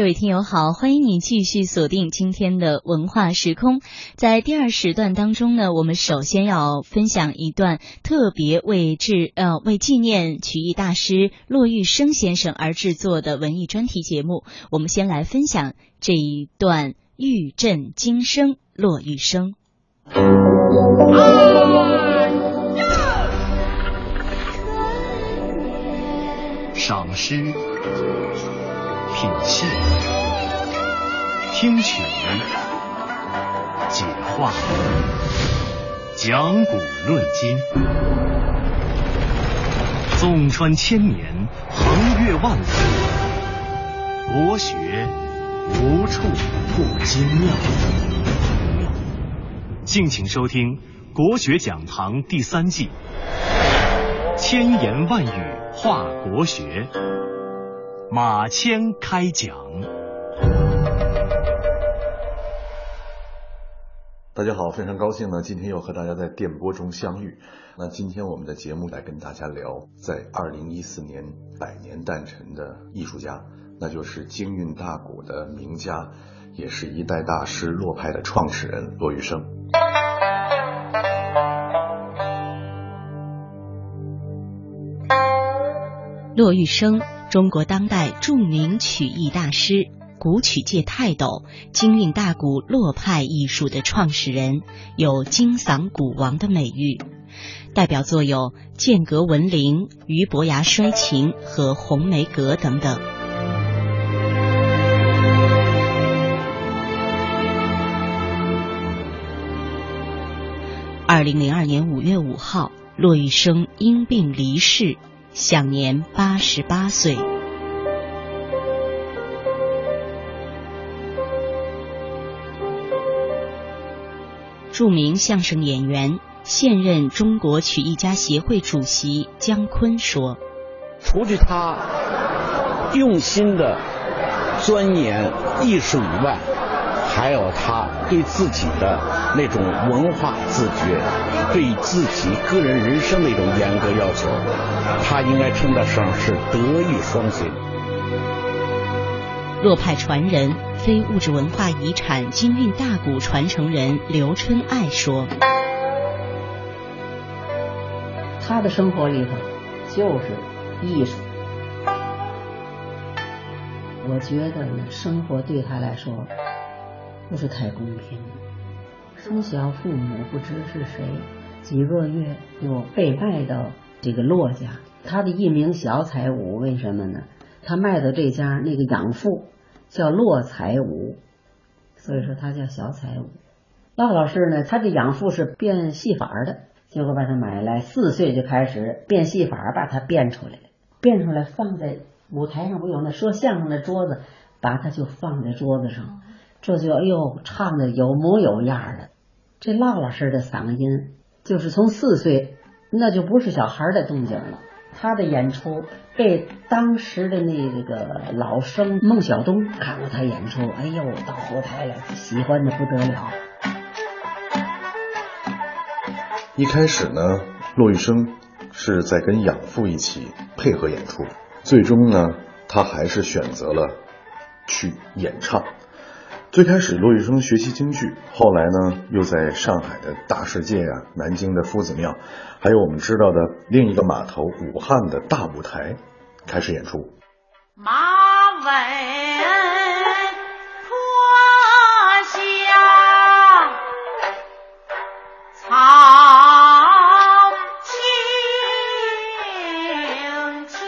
各位听友好，欢迎你继续锁定今天的文化时空。在第二时段当中呢，我们首先要分享一段特别为制呃为纪念曲艺大师骆玉笙先生而制作的文艺专题节目。我们先来分享这一段《玉振金声》骆玉笙。赏诗。品戏，听曲，解话，讲古论今，纵穿千年，横越万里，国学无处不精妙。敬请收听《国学讲堂》第三季，千言万语话国学。马谦开讲。大家好，非常高兴呢，今天又和大家在电波中相遇。那今天我们的节目来跟大家聊，在二零一四年百年诞辰的艺术家，那就是京韵大鼓的名家，也是一代大师洛派的创始人骆玉笙。骆玉笙。中国当代著名曲艺大师、古曲界泰斗、京韵大鼓洛派艺术的创始人，有“金嗓鼓王”的美誉。代表作有《剑阁闻铃》《俞伯牙摔琴》和《红梅阁》等等。二零零二年五月五号，骆玉笙因病离世。享年八十八岁。著名相声演员、现任中国曲艺家协会主席姜昆说：“除去他用心的钻研艺术以外。”还有他对自己的那种文化自觉，对自己个人人生的一种严格要求，他应该称得上是德艺双馨。洛派传人、非物质文化遗产京韵大鼓传承人刘春爱说：“他的生活里头就是艺术，我觉得呢，生活对他来说。”不是太公平。从小父母不知是谁，几个月就被卖到这个骆家。他的艺名小彩舞，为什么呢？他卖的这家那个养父叫骆彩武，所以说他叫小彩舞。骆老师呢，他的养父是变戏法的，结果把他买来，四岁就开始变戏法，把他变出来，变出来放在舞台上，不有那说相声的桌子，把他就放在桌子上。这就哎呦，唱的有模有样的，这骆老师的嗓音，就是从四岁，那就不是小孩的动静了。他的演出被当时的那个老生孟小冬看过他演出，哎呦，到后台了喜欢的不得了。一开始呢，骆玉笙是在跟养父一起配合演出，最终呢，他还是选择了去演唱。最开始，骆玉笙学习京剧，后来呢，又在上海的大世界啊、南京的夫子庙，还有我们知道的另一个码头武汉的大舞台，开始演出。马尾坡下草青青。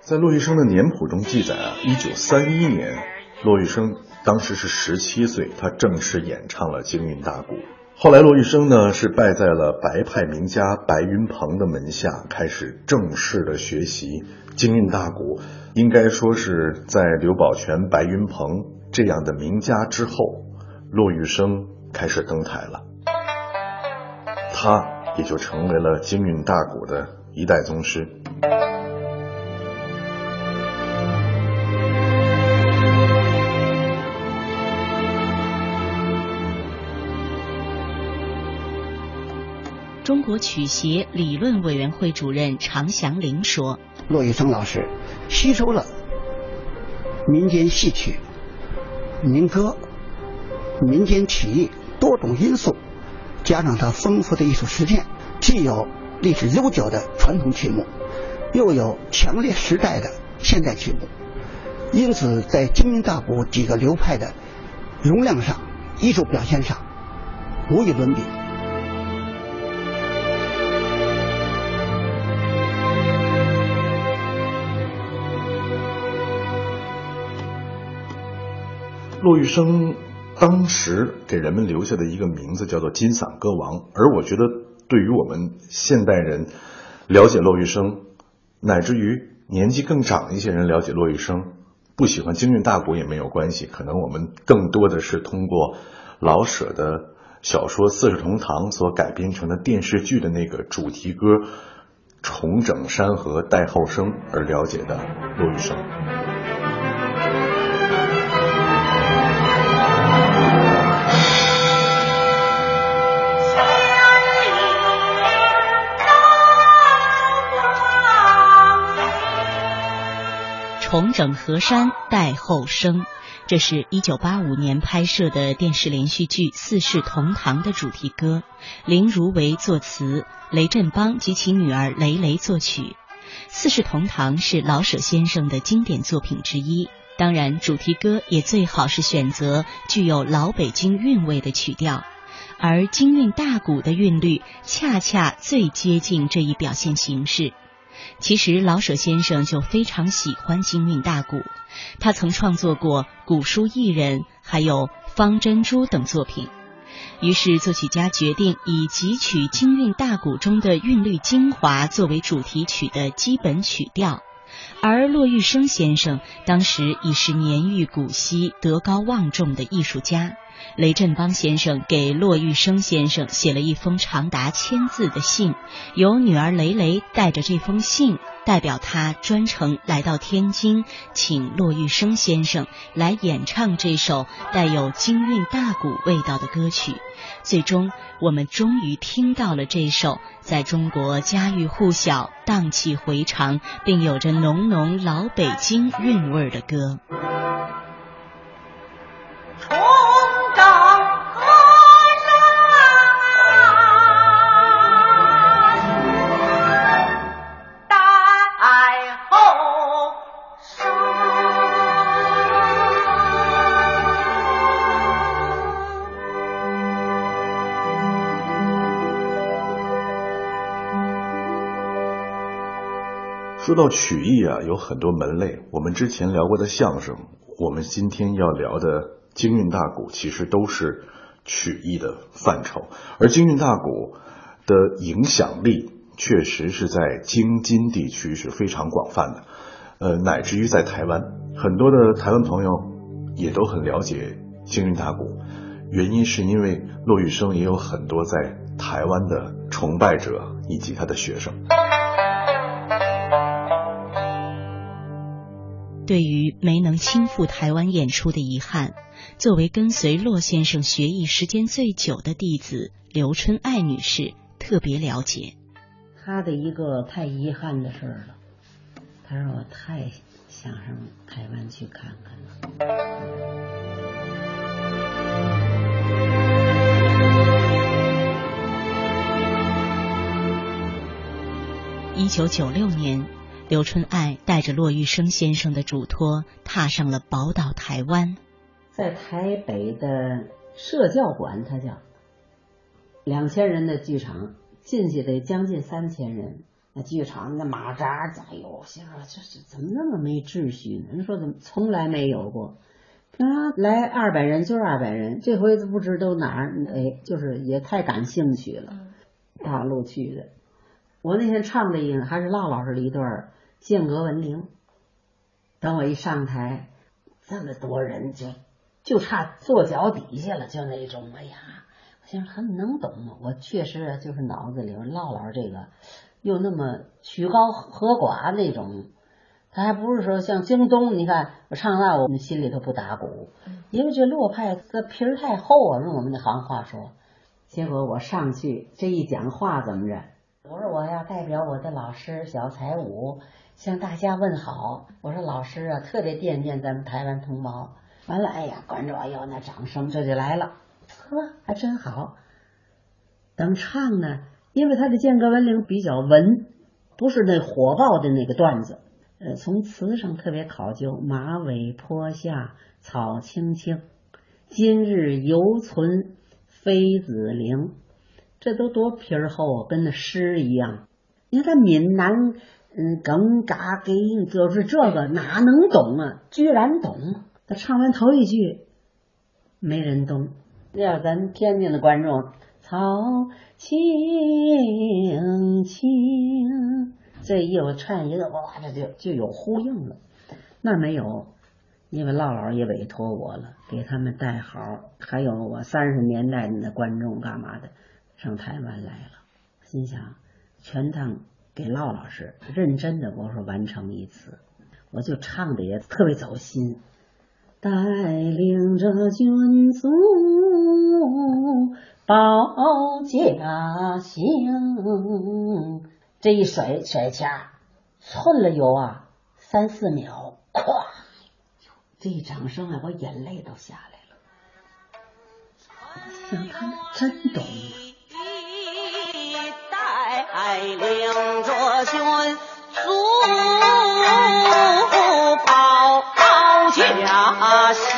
在骆玉笙的年谱中记载啊，一九三一年。骆玉笙当时是十七岁，他正式演唱了京韵大鼓。后来，骆玉笙呢是拜在了白派名家白云鹏的门下，开始正式的学习京韵大鼓。应该说是在刘宝全、白云鹏这样的名家之后，骆玉笙开始登台了，他也就成为了京韵大鼓的一代宗师。中国曲协理论委员会主任常祥林说：“骆玉笙老师吸收了民间戏曲、民歌、民间曲艺多种因素，加上它丰富的艺术实践，既有历史悠久的传统曲目，又有强烈时代的现代曲目，因此在京韵大鼓几个流派的容量上、艺术表现上，无与伦比。骆玉笙当时给人们留下的一个名字叫做“金嗓歌王”，而我觉得对于我们现代人了解骆玉笙，乃至于年纪更长一些人了解骆玉笙，不喜欢京韵大鼓也没有关系。可能我们更多的是通过老舍的小说《四世同堂》所改编成的电视剧的那个主题歌《重整山河待后生》而了解的骆玉笙。重整河山待后生，这是一九八五年拍摄的电视连续剧《四世同堂》的主题歌，林如为作词，雷振邦及其女儿雷雷作曲。《四世同堂》是老舍先生的经典作品之一，当然主题歌也最好是选择具有老北京韵味的曲调，而京韵大鼓的韵律恰恰最接近这一表现形式。其实老舍先生就非常喜欢京韵大鼓，他曾创作过《古书艺人》还有《方珍珠》等作品。于是作曲家决定以汲取京韵大鼓中的韵律精华作为主题曲的基本曲调。而骆玉笙先生当时已是年逾古稀、德高望重的艺术家。雷振邦先生给骆玉笙先生写了一封长达千字的信，由女儿雷雷带着这封信，代表他专程来到天津，请骆玉笙先生来演唱这首带有京韵大鼓味道的歌曲。最终，我们终于听到了这首在中国家喻户晓、荡气回肠，并有着浓浓老北京韵味的歌。说到曲艺啊，有很多门类。我们之前聊过的相声，我们今天要聊的京韵大鼓，其实都是曲艺的范畴。而京韵大鼓的影响力，确实是在京津地区是非常广泛的，呃，乃至于在台湾，很多的台湾朋友也都很了解京韵大鼓。原因是因为骆玉笙也有很多在台湾的崇拜者以及他的学生。对于没能亲赴台湾演出的遗憾，作为跟随骆先生学艺时间最久的弟子刘春爱女士特别了解。他的一个太遗憾的事儿了，他让我太想上台湾去看看了。一九九六年，刘春爱带着骆玉笙先生的嘱托，踏上了宝岛台湾。在台北的社教馆，他叫两千人的剧场，进去得将近三千人。那剧场那马扎，哎呦，心说这这怎么那么没秩序呢？人说怎么从来没有过？平常来二百人就是二百人，这回不知都哪儿？哎，就是也太感兴趣了，大陆去的。我那天唱的音还是唠老师的一段儿《剑阁闻铃》，等我一上台，这么多人就就差坐脚底下了，就那种，哎呀，我心说他们能懂吗？我确实就是脑子里唠唠这个，又那么曲高和寡那种，他还不是说像京东，你看我唱那我们心里头不打鼓，因为这洛派这皮儿太厚啊，用我们那行话说。结果我上去这一讲话怎么着？我说我要代表我的老师小彩舞，向大家问好。我说老师啊，特别惦念咱们台湾同胞。完了，哎呀，观众哎呦那掌声这就来了，呵，还真好。等唱呢，因为他的间隔文铃比较文，不是那火爆的那个段子，呃，从词上特别考究。马尾坡下草青青，今日犹存妃子陵，这都多皮儿厚，跟那诗一样。你看他闽南，嗯，更嘎给，就是这个哪能懂啊？居然懂。他唱完头一句，没人懂。要咱天津的观众，草青青，这一我唱一个，哇，这就就有呼应了。那没有，因为唠唠也委托我了，给他们带好，还有我三十年代的观众干嘛的，上台湾来了。心想，全当给唠老师认真的，我说完成一次，我就唱的也特别走心。带领着军卒保家乡，这一甩甩掐，寸了有啊三四秒，咵！这一掌声啊，我眼泪都下来了。想他们真懂带领着军卒。家乡。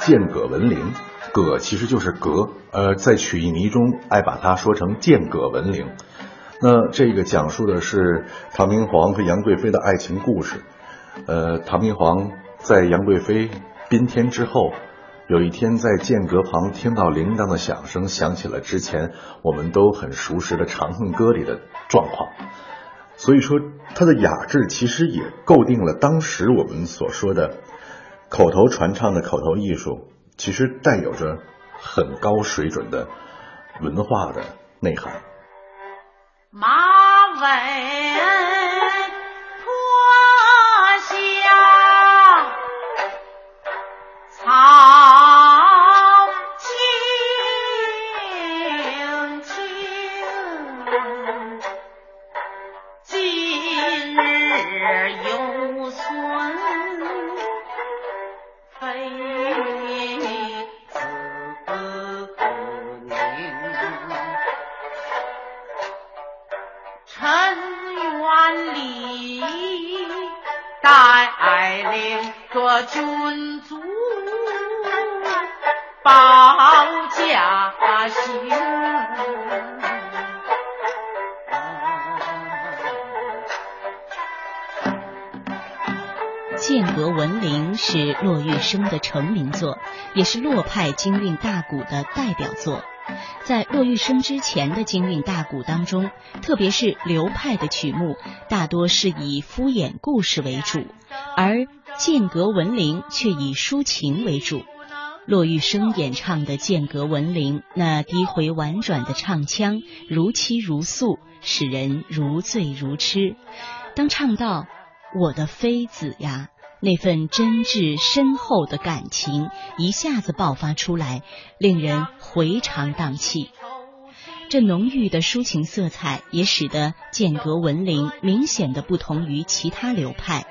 剑葛文铃，葛其实就是格，呃，在曲艺迷中爱把它说成剑葛文铃。那这个讲述的是唐明皇和杨贵妃的爱情故事。呃，唐明皇在杨贵妃宾天之后。有一天，在剑阁旁听到铃铛的响声，想起了之前我们都很熟识的《长恨歌》里的状况。所以说，它的雅致其实也构定了当时我们所说的口头传唱的口头艺术，其实带有着很高水准的文化的内涵。马尾爱恋做君主保家乡。剑阁文铃是骆玉笙的成名作，也是骆派京韵大鼓的代表作。在骆玉笙之前的京韵大鼓当中，特别是流派的曲目，大多是以敷衍故事为主，而剑阁文铃却以抒情为主，骆玉笙演唱的剑阁文铃，那低回婉转的唱腔，如泣如诉，使人如醉如痴。当唱到“我的妃子呀”，那份真挚深厚的感情一下子爆发出来，令人回肠荡气。这浓郁的抒情色彩，也使得剑阁文铃明显的不同于其他流派。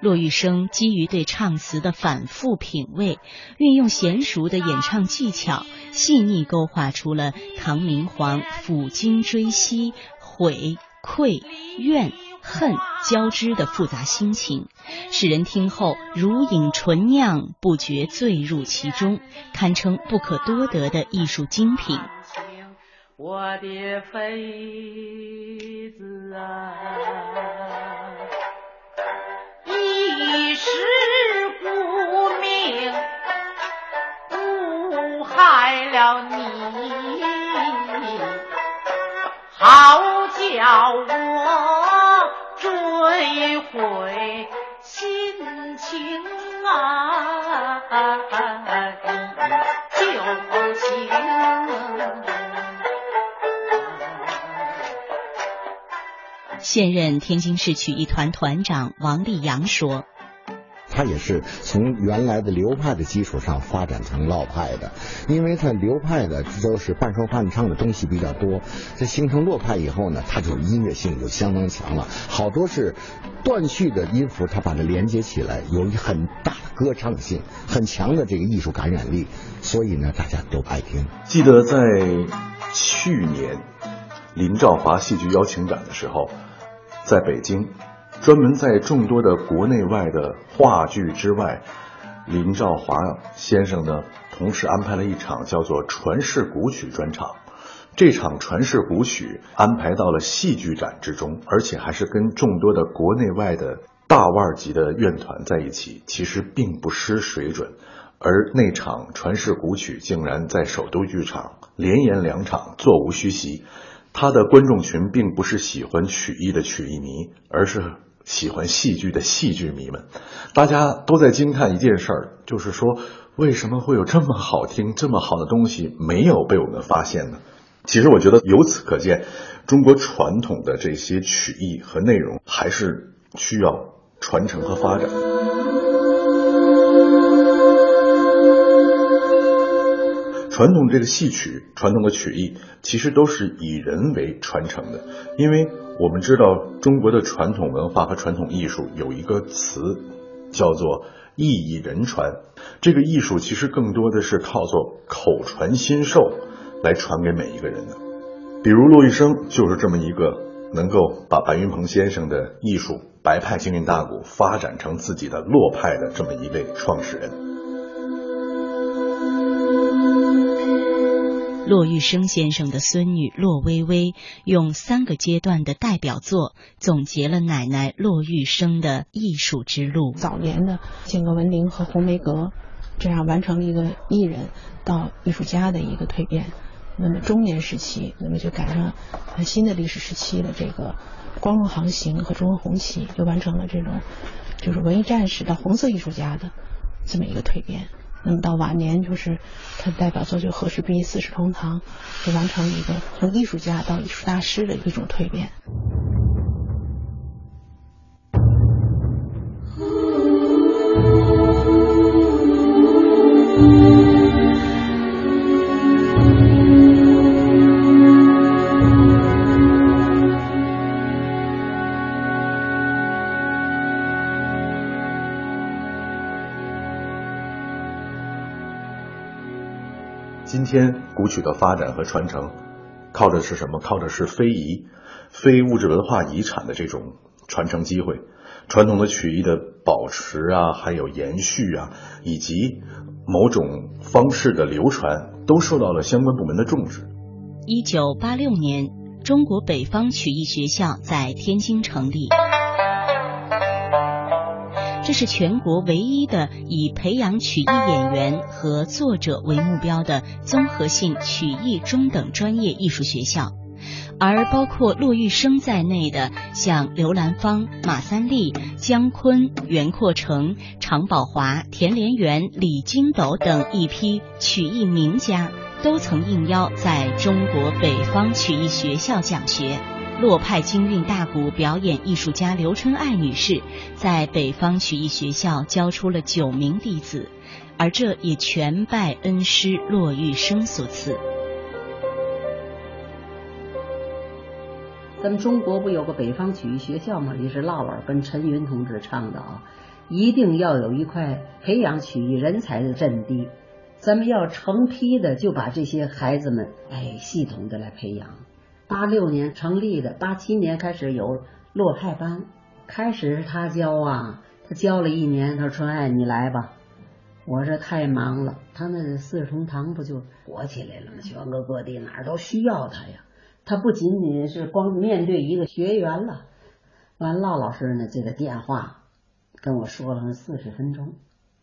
骆玉笙基于对唱词的反复品味，运用娴熟的演唱技巧，细腻勾画出了唐明皇抚今追昔、悔愧怨恨交织的复杂心情，使人听后如饮醇酿，不觉醉入其中，堪称不可多得的艺术精品。我的妃子啊！一世顾命，误害了你，好叫我追悔心情啊，旧情。现任天津市曲艺团团长王立阳说：“它也是从原来的流派的基础上发展成烙派的，因为它流派的都是半说半唱的东西比较多，这形成落派以后呢，它就音乐性就相当强了，好多是断续的音符，它把它连接起来，有很大的歌唱性，很强的这个艺术感染力，所以呢，大家都爱听。记得在去年林兆华戏剧邀请展的时候，在北京。专门在众多的国内外的话剧之外，林兆华先生呢，同时安排了一场叫做传世古曲专场。这场传世古曲安排到了戏剧展之中，而且还是跟众多的国内外的大腕级的院团在一起，其实并不失水准。而那场传世古曲竟然在首都剧场连演两场，座无虚席。他的观众群并不是喜欢曲艺的曲艺迷，而是。喜欢戏剧的戏剧迷们，大家都在惊叹一件事儿，就是说，为什么会有这么好听、这么好的东西没有被我们发现呢？其实，我觉得由此可见，中国传统的这些曲艺和内容还是需要传承和发展。传统这个戏曲，传统的曲艺，其实都是以人为传承的，因为我们知道中国的传统文化和传统艺术有一个词，叫做艺以人传。这个艺术其实更多的是靠做口传心授来传给每一个人的。比如骆玉笙就是这么一个能够把白云鹏先生的艺术白派京韵大鼓发展成自己的洛派的这么一位创始人。骆玉笙先生的孙女骆薇薇用三个阶段的代表作总结了奶奶骆玉笙的艺术之路。早年的间阁文陵和红梅阁，这样完成了一个艺人到艺术家的一个蜕变。那么中年时期，那么就赶上新的历史时期的这个光荣航行和中国红旗，就完成了这种就是文艺战士到红色艺术家的这么一个蜕变。那么到晚年，就是他的代表作就《和氏璧四世同堂》，就完成了一个从艺术家到艺术大师的一种蜕变。今天古曲的发展和传承，靠的是什么？靠的是非遗、非物质文化遗产的这种传承机会。传统的曲艺的保持啊，还有延续啊，以及某种方式的流传，都受到了相关部门的重视。一九八六年，中国北方曲艺学校在天津成立。这是全国唯一的以培养曲艺演员和作者为目标的综合性曲艺中等专业艺术学校，而包括骆玉笙在内的像刘兰芳、马三立、姜昆、袁阔成、常宝华、田连元、李金斗等一批曲艺名家，都曾应邀在中国北方曲艺学校讲学。洛派京韵大鼓表演艺术家刘春爱女士在北方曲艺学校教出了九名弟子，而这也全拜恩师骆玉笙所赐。咱们中国不有个北方曲艺学校吗？也是老尔跟陈云同志唱的啊，一定要有一块培养曲艺人才的阵地，咱们要成批的就把这些孩子们哎系统的来培养。八六年成立的，八七年开始有洛派班。开始是他教啊，他教了一年，他说：“春爱，你来吧。”我这：“太忙了。”他那四世同堂不就火起来了吗？全国各地哪儿都需要他呀。他不仅仅是光面对一个学员了。完，唠老师呢，这个电话跟我说了四十分钟，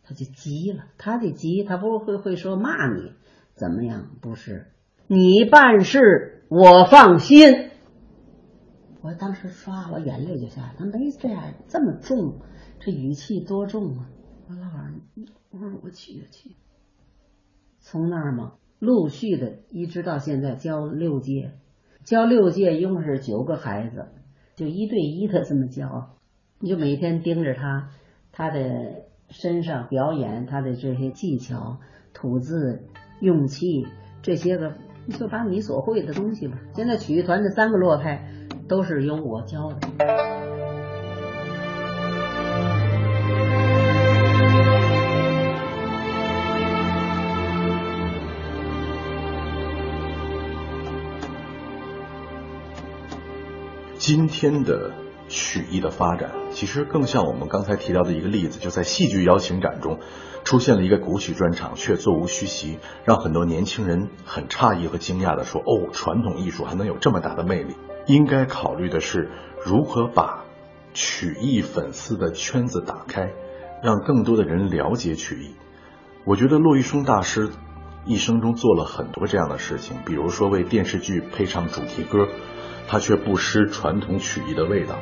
他就急了。他得急，他不会会说骂你怎么样？不是，你办事。我放心，我当时唰，我眼泪就下来。他没这样这么重，这语气多重啊！我老板，我说我去去。从那儿嘛，陆续的一直到现在教六届，教六届一共是九个孩子，就一对一的这么教，你就每天盯着他，他的身上表演他的这些技巧、吐字、用气这些个，你就把你所会的东西吧。现在曲艺团的三个落派都是由我教的。今天的曲艺的发展，其实更像我们刚才提到的一个例子，就在戏剧邀请展中出现了一个古曲专场，却座无虚席，让很多年轻人很诧异和惊讶的说：“哦，传统艺术还能有这么大的魅力？”应该考虑的是如何把曲艺粉丝的圈子打开，让更多的人了解曲艺。我觉得骆玉笙大师一生中做了很多这样的事情，比如说为电视剧配唱主题歌。他却不失传统曲艺的味道，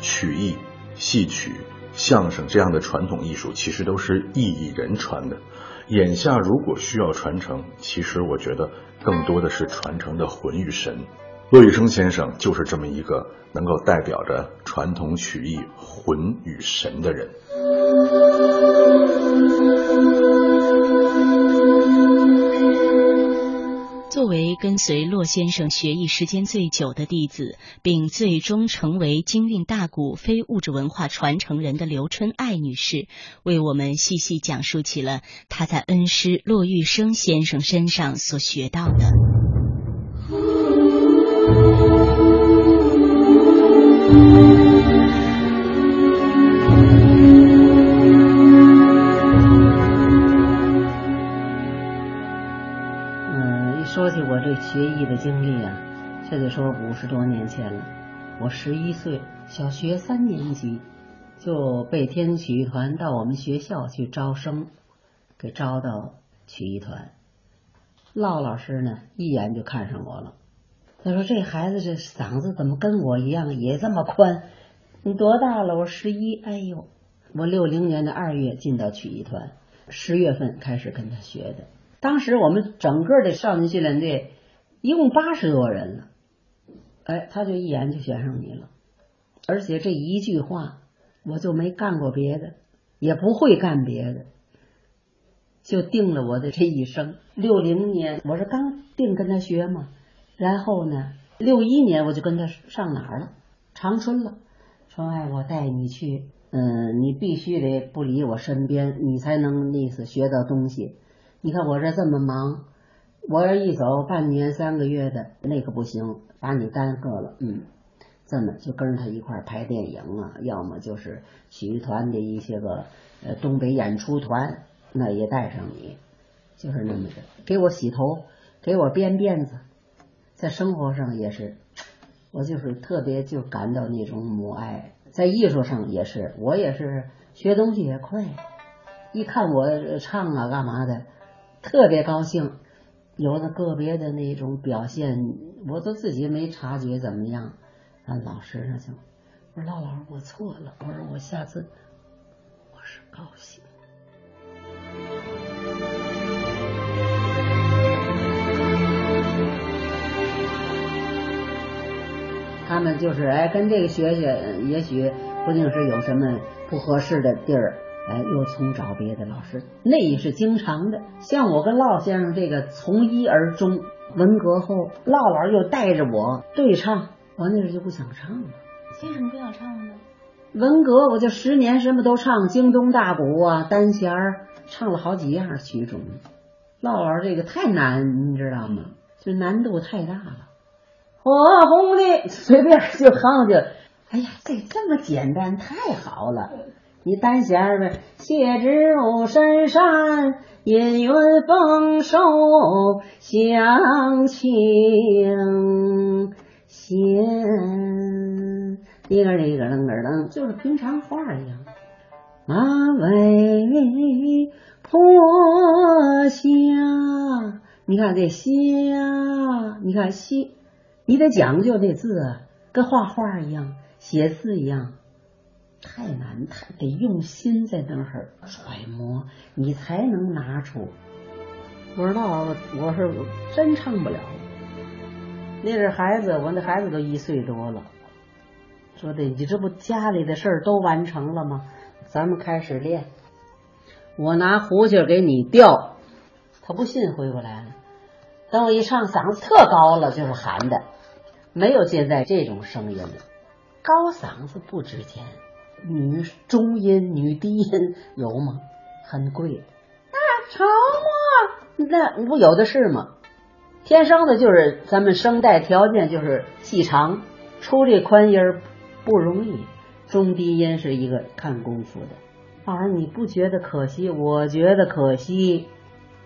曲艺、戏曲、相声这样的传统艺术，其实都是艺艺人传的。眼下如果需要传承，其实我觉得更多的是传承的魂与神。骆玉笙先生就是这么一个能够代表着传统曲艺魂与神的人。作为跟随骆先生学艺时间最久的弟子，并最终成为京韵大鼓非物质文化传承人的刘春爱女士，为我们细细讲述起了她在恩师骆玉笙先生身上所学到的。起我这学艺的经历啊，这得说五十多年前了。我十一岁，小学三年级，就被天津曲艺团到我们学校去招生，给招到曲艺团。骆老师呢，一眼就看上我了。他说：“这孩子这嗓子怎么跟我一样，也这么宽？你多大了？”我十一。哎呦，我六零年的二月进到曲艺团，十月份开始跟他学的。当时我们整个的少年训练队一共八十多人了，哎，他就一眼就选上你了，而且这一句话，我就没干过别的，也不会干别的，就定了我的这一生。六零年我是刚定跟他学嘛，然后呢，六一年我就跟他上哪儿了？长春了。说哎，我带你去，嗯，你必须得不离我身边，你才能意思学到东西。你看我这这么忙，我这一走半年三个月的那个不行，把你耽搁了。嗯，这么就跟着他一块拍电影啊，要么就是曲艺团的一些个呃东北演出团，那也带上你，就是那么的。给我洗头，给我编辫子，在生活上也是，我就是特别就感到那种母爱。在艺术上也是，我也是学东西也快，一看我唱啊干嘛的。特别高兴，有的个别的那种表现，我都自己没察觉怎么样。啊，老师就我说：“老老师，我错了。”我说：“我下次我是高兴。”他们就是哎，跟这个学学，也许不定是有什么不合适的地儿。哎，又从找别的老师，那也是经常的。像我跟骆先生这个从一而终，文革后，骆老又带着我对唱，我那时候就不想唱了。为什么不想唱呢？文革我就十年什么都唱，京东大鼓啊，单弦儿，唱了好几样曲种。骆老这个太难，你知道吗？就难度太大了。火红的随便就哼就，哎呀，这这么简单，太好了。你单弦儿呗，谢之入深山，引云丰收乡情闲。一个一个楞个楞，就是平常话一样。马尾坡下，你看这下，你看西，你得讲究这字啊，跟画画一样，写字一样。太难，太得用心在那儿揣摩，你才能拿出。不知道，我是真唱不了。那是孩子，我那孩子都一岁多了。说的，你这不家里的事儿都完成了吗？咱们开始练。我拿胡琴给你调。他不信，回不来了。等我一唱，嗓子特高了，就是喊的，没有现在这种声音了。高嗓子不值钱，女中音、女低音有吗？很贵。那成吗，那不有的是吗？天生的就是咱们声带条件就是细长，出这宽音儿不容易。中低音是一个看功夫的。老师，你不觉得可惜？我觉得可惜。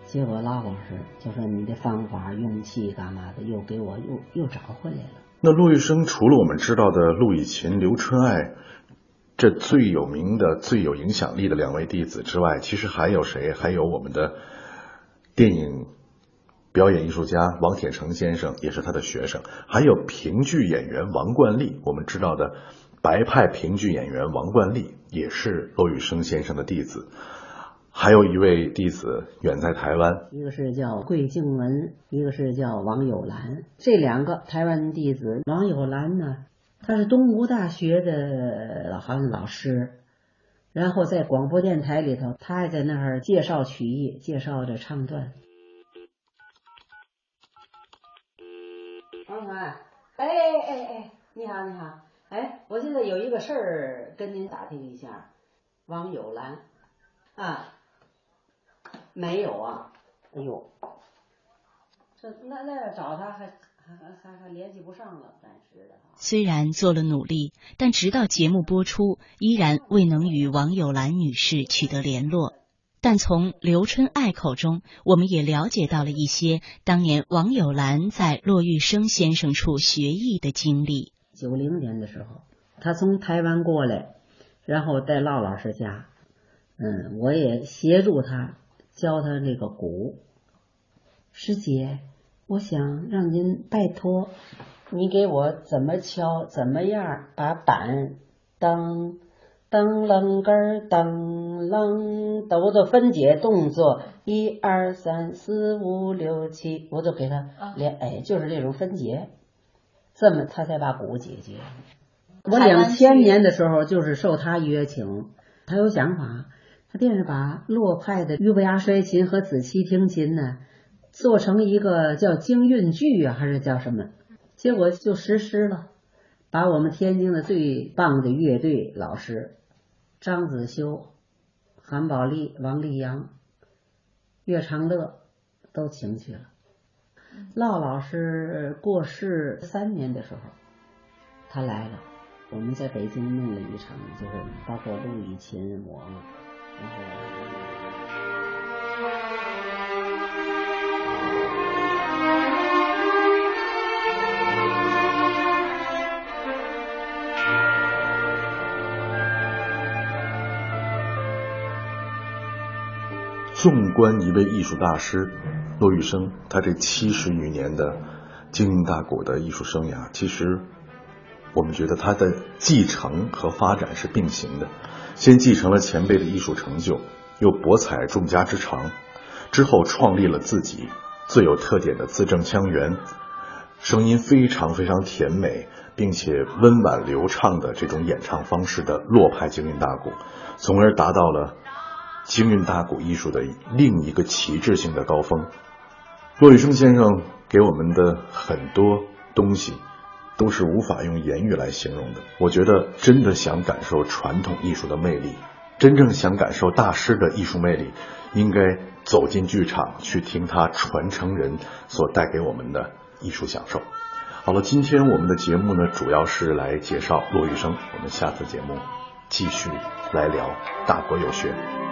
结果拉老师就说你的方法、用气干嘛的，又给我又又找回来了。那陆玉生除了我们知道的陆以琴、刘春爱这最有名的、最有影响力的两位弟子之外，其实还有谁？还有我们的电影表演艺术家王铁成先生，也是他的学生；还有评剧演员王冠丽，我们知道的白派评剧演员王冠丽，也是骆玉生先生的弟子。还有一位弟子远在台湾，一个是叫桂静文，一个是叫王友兰。这两个台湾弟子，王友兰呢，他是东吴大学的好像老师，然后在广播电台里头，他还在那儿介绍曲艺，介绍着唱段。王团，哎哎哎，你好你好，哎，我现在有一个事儿跟您打听一下，王友兰啊。没有啊，哎呦，这那那要找他还还还还联系不上了，暂时的。虽然做了努力，但直到节目播出，依然未能与王友兰女士取得联络。但从刘春爱口中，我们也了解到了一些当年王友兰在骆玉生先生处学艺的经历。九零年的时候，他从台湾过来，然后在骆老师家，嗯，我也协助他。教他那个鼓，师姐，我想让您拜托，你给我怎么敲，怎么样把板当当楞根儿当楞，我都分解动作，一二三四五六七，我都给他连，哎，就是这种分解，这么他才把鼓解决。我两千年的时候就是受他约请，他有想法。他便是把洛派的俞伯牙摔琴和子期听琴呢，做成一个叫京韵剧啊，还是叫什么？结果就实施了，把我们天津的最棒的乐队老师张子修、韩宝利、王立阳、岳长乐都请去了。骆老师过世三年的时候，他来了，我们在北京弄了一场，就是包括陆以琴我。然后纵观一位艺术大师骆玉生，他这七十余年的京韵大鼓的艺术生涯，其实我们觉得他的继承和发展是并行的。先继承了前辈的艺术成就，又博采众家之长，之后创立了自己最有特点的字正腔圆、声音非常非常甜美，并且温婉流畅的这种演唱方式的洛派京韵大鼓，从而达到了京韵大鼓艺术的另一个旗帜性的高峰。骆玉生先生给我们的很多东西。都是无法用言语来形容的。我觉得，真的想感受传统艺术的魅力，真正想感受大师的艺术魅力，应该走进剧场去听他传承人所带给我们的艺术享受。好了，今天我们的节目呢，主要是来介绍骆玉生。我们下次节目继续来聊大国有学。